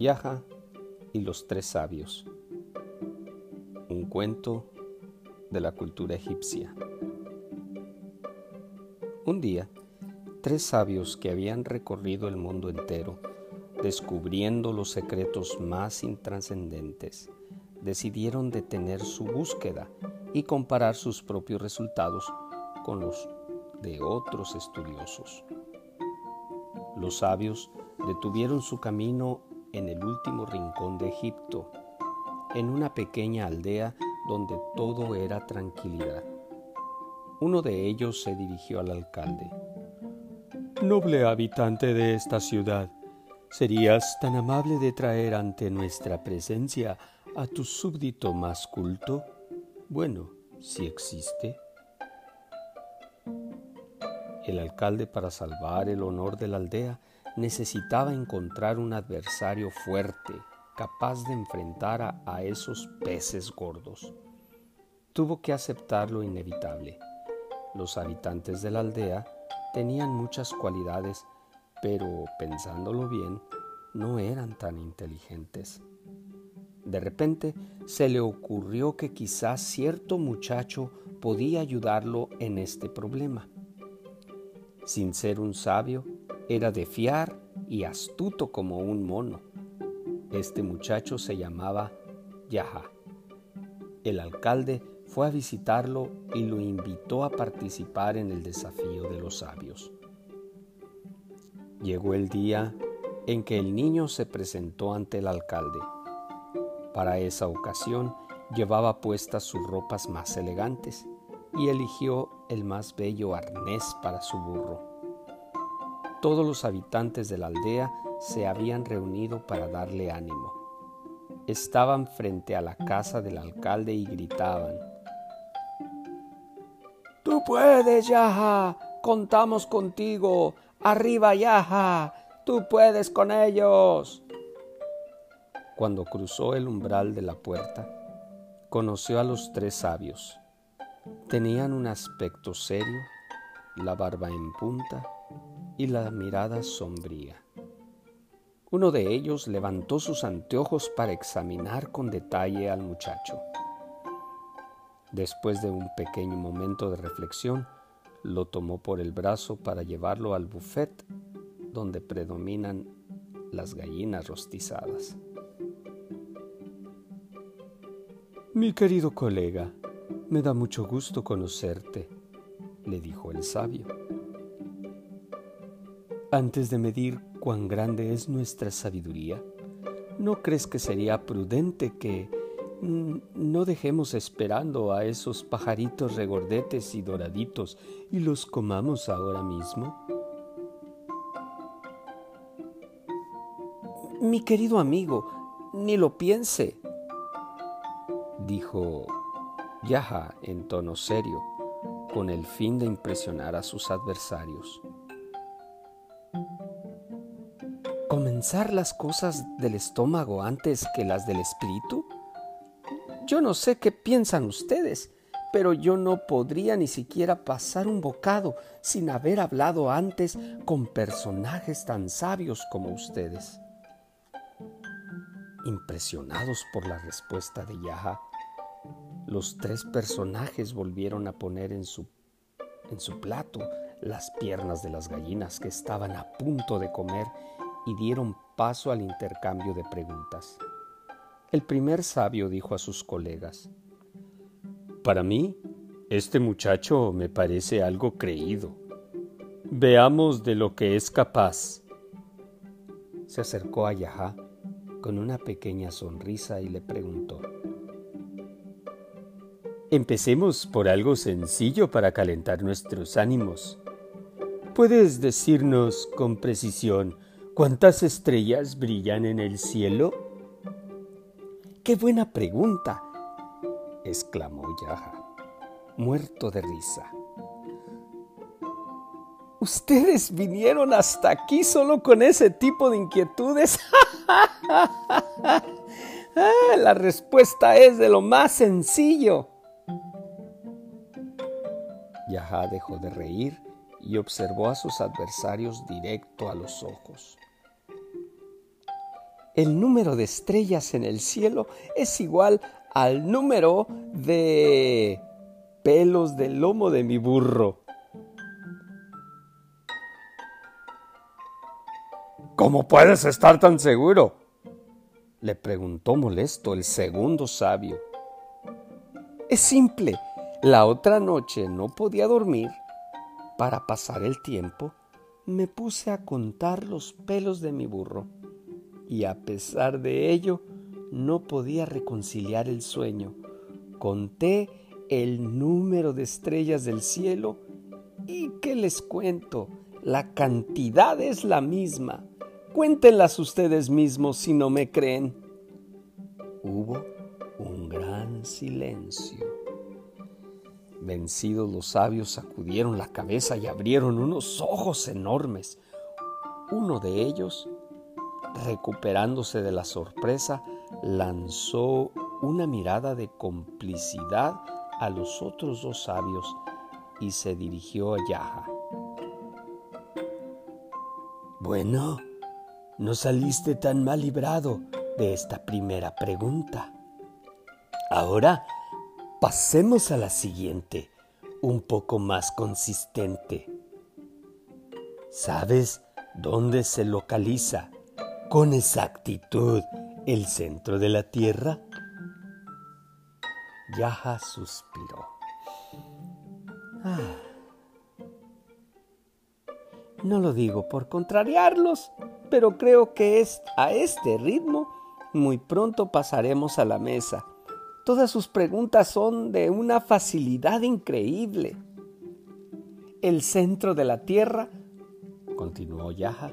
Yaja y los tres sabios. Un cuento de la cultura egipcia. Un día, tres sabios que habían recorrido el mundo entero, descubriendo los secretos más intrascendentes, decidieron detener su búsqueda y comparar sus propios resultados con los de otros estudiosos. Los sabios detuvieron su camino en el último rincón de Egipto, en una pequeña aldea donde todo era tranquilidad. Uno de ellos se dirigió al alcalde. Noble habitante de esta ciudad, ¿serías tan amable de traer ante nuestra presencia a tu súbdito más culto? Bueno, si existe. El alcalde, para salvar el honor de la aldea, necesitaba encontrar un adversario fuerte, capaz de enfrentar a, esos peces gordos. Tuvo que aceptar lo inevitable. Los habitantes de la aldea tenían muchas cualidades, pero pensándolo bien, no eran tan inteligentes. De repente se le ocurrió que quizás cierto muchacho podía ayudarlo en este problema. Sin ser un sabio, era de fiar y astuto como un mono. Este muchacho se llamaba Yaha. El alcalde fue a visitarlo y lo invitó a participar en el desafío de los sabios. Llegó el día en que el niño se presentó ante el alcalde. Para esa ocasión llevaba puestas sus ropas más elegantes y eligió el más bello arnés para su burro. Todos los habitantes de la aldea se habían reunido para darle ánimo. Estaban frente a la casa del alcalde y gritaban, Tú puedes, Yaja, contamos contigo, arriba, Yaja, tú puedes con ellos. Cuando cruzó el umbral de la puerta, conoció a los tres sabios. Tenían un aspecto serio, la barba en punta y la mirada sombría. Uno de ellos levantó sus anteojos para examinar con detalle al muchacho. Después de un pequeño momento de reflexión, lo tomó por el brazo para llevarlo al buffet donde predominan las gallinas rostizadas. Mi querido colega, me da mucho gusto conocerte, le dijo el sabio. Antes de medir cuán grande es nuestra sabiduría, ¿no crees que sería prudente que no dejemos esperando a esos pajaritos regordetes y doraditos y los comamos ahora mismo? Mi querido amigo, ni lo piense, dijo Yaha en tono serio, con el fin de impresionar a sus adversarios. ¿Comenzar las cosas del estómago antes que las del espíritu? Yo no sé qué piensan ustedes, pero yo no podría ni siquiera pasar un bocado sin haber hablado antes con personajes tan sabios como ustedes. Impresionados por la respuesta de Yaha, los tres personajes volvieron a poner en su, en su plato las piernas de las gallinas que estaban a punto de comer y dieron paso al intercambio de preguntas. El primer sabio dijo a sus colegas, Para mí, este muchacho me parece algo creído. Veamos de lo que es capaz. Se acercó a Yaha con una pequeña sonrisa y le preguntó, Empecemos por algo sencillo para calentar nuestros ánimos. ¿Puedes decirnos con precisión cuántas estrellas brillan en el cielo? ¡Qué buena pregunta! exclamó Yaha, muerto de risa. ¿Ustedes vinieron hasta aquí solo con ese tipo de inquietudes? Ah, la respuesta es de lo más sencillo. Yaha dejó de reír y observó a sus adversarios directo a los ojos. El número de estrellas en el cielo es igual al número de pelos del lomo de mi burro. ¿Cómo puedes estar tan seguro? le preguntó molesto el segundo sabio. Es simple. La otra noche no podía dormir. Para pasar el tiempo, me puse a contar los pelos de mi burro. Y a pesar de ello, no podía reconciliar el sueño. Conté el número de estrellas del cielo y ¿qué les cuento? La cantidad es la misma. Cuéntenlas ustedes mismos si no me creen. Hubo un gran silencio. Vencidos los sabios sacudieron la cabeza y abrieron unos ojos enormes. Uno de ellos, recuperándose de la sorpresa, lanzó una mirada de complicidad a los otros dos sabios y se dirigió a Yaha. Bueno, no saliste tan mal librado de esta primera pregunta. Ahora pasemos a la siguiente, un poco más consistente. ¿Sabes dónde se localiza con exactitud el centro de la Tierra? Yaha suspiró. Ah. No lo digo por contrariarlos, pero creo que es a este ritmo muy pronto pasaremos a la mesa. Todas sus preguntas son de una facilidad increíble. El centro de la Tierra, continuó Yaha,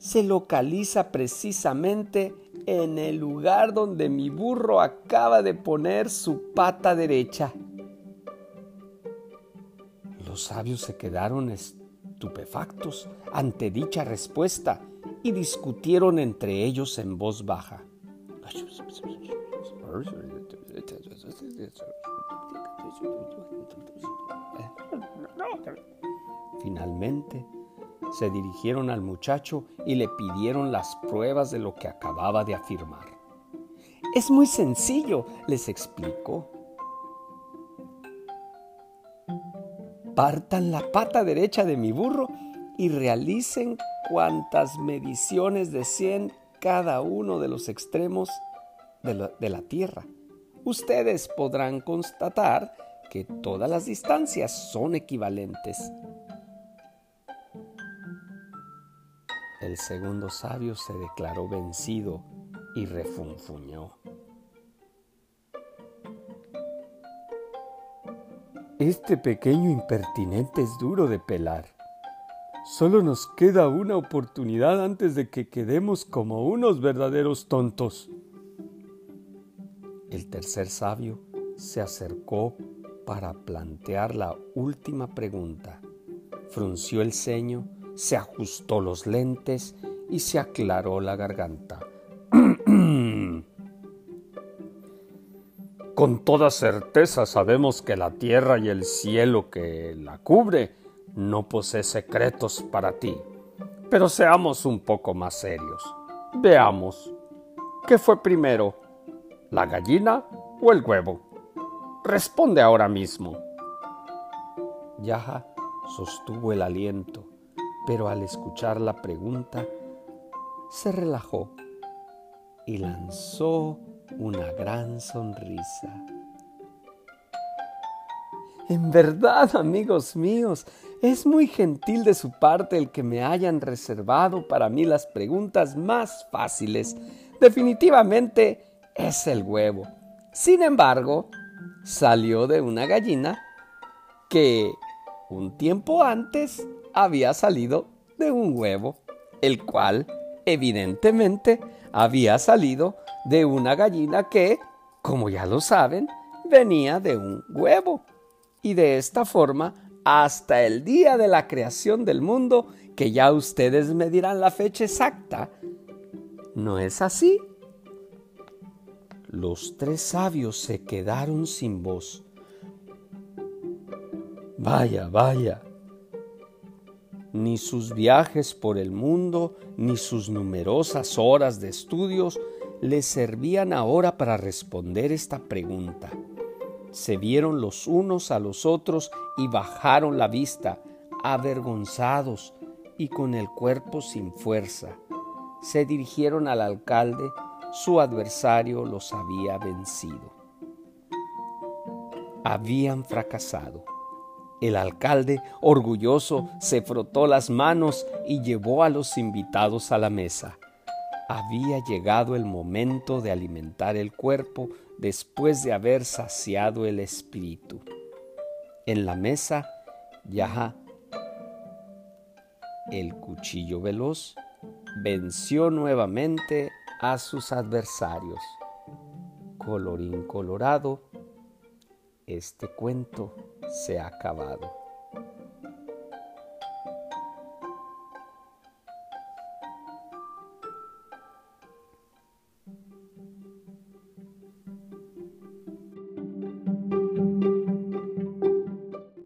se localiza precisamente en el lugar donde mi burro acaba de poner su pata derecha. Los sabios se quedaron estupefactos ante dicha respuesta y discutieron entre ellos en voz baja. Finalmente, se dirigieron al muchacho y le pidieron las pruebas de lo que acababa de afirmar. Es muy sencillo, les explicó. Partan la pata derecha de mi burro y realicen cuantas mediciones deseen cada uno de los extremos de la, de la Tierra. Ustedes podrán constatar que todas las distancias son equivalentes. El segundo sabio se declaró vencido y refunfuñó. Este pequeño impertinente es duro de pelar. Solo nos queda una oportunidad antes de que quedemos como unos verdaderos tontos. El tercer sabio se acercó para plantear la última pregunta. Frunció el ceño se ajustó los lentes y se aclaró la garganta. Con toda certeza sabemos que la tierra y el cielo que la cubre no posee secretos para ti. Pero seamos un poco más serios. Veamos, ¿qué fue primero? ¿La gallina o el huevo? Responde ahora mismo. Yaja sostuvo el aliento pero al escuchar la pregunta se relajó y lanzó una gran sonrisa. En verdad, amigos míos, es muy gentil de su parte el que me hayan reservado para mí las preguntas más fáciles. Definitivamente es el huevo. Sin embargo, salió de una gallina que un tiempo antes había salido de un huevo, el cual evidentemente había salido de una gallina que, como ya lo saben, venía de un huevo. Y de esta forma, hasta el día de la creación del mundo, que ya ustedes me dirán la fecha exacta, ¿no es así? Los tres sabios se quedaron sin voz. Vaya, vaya, Ni sus viajes por el mundo, ni sus numerosas horas de estudios le servían ahora para responder esta pregunta. Se vieron los unos a los otros y bajaron la vista, avergonzados y con el cuerpo sin fuerza. Se dirigieron al alcalde, su adversario los había vencido. Habían fracasado. El alcalde, orgulloso, se frotó las manos y llevó a los invitados a la mesa. Había llegado el momento de alimentar el cuerpo después de haber saciado el espíritu. En la mesa ya el cuchillo veloz venció nuevamente a sus adversarios. Colorín colorado, este cuento será é acabado.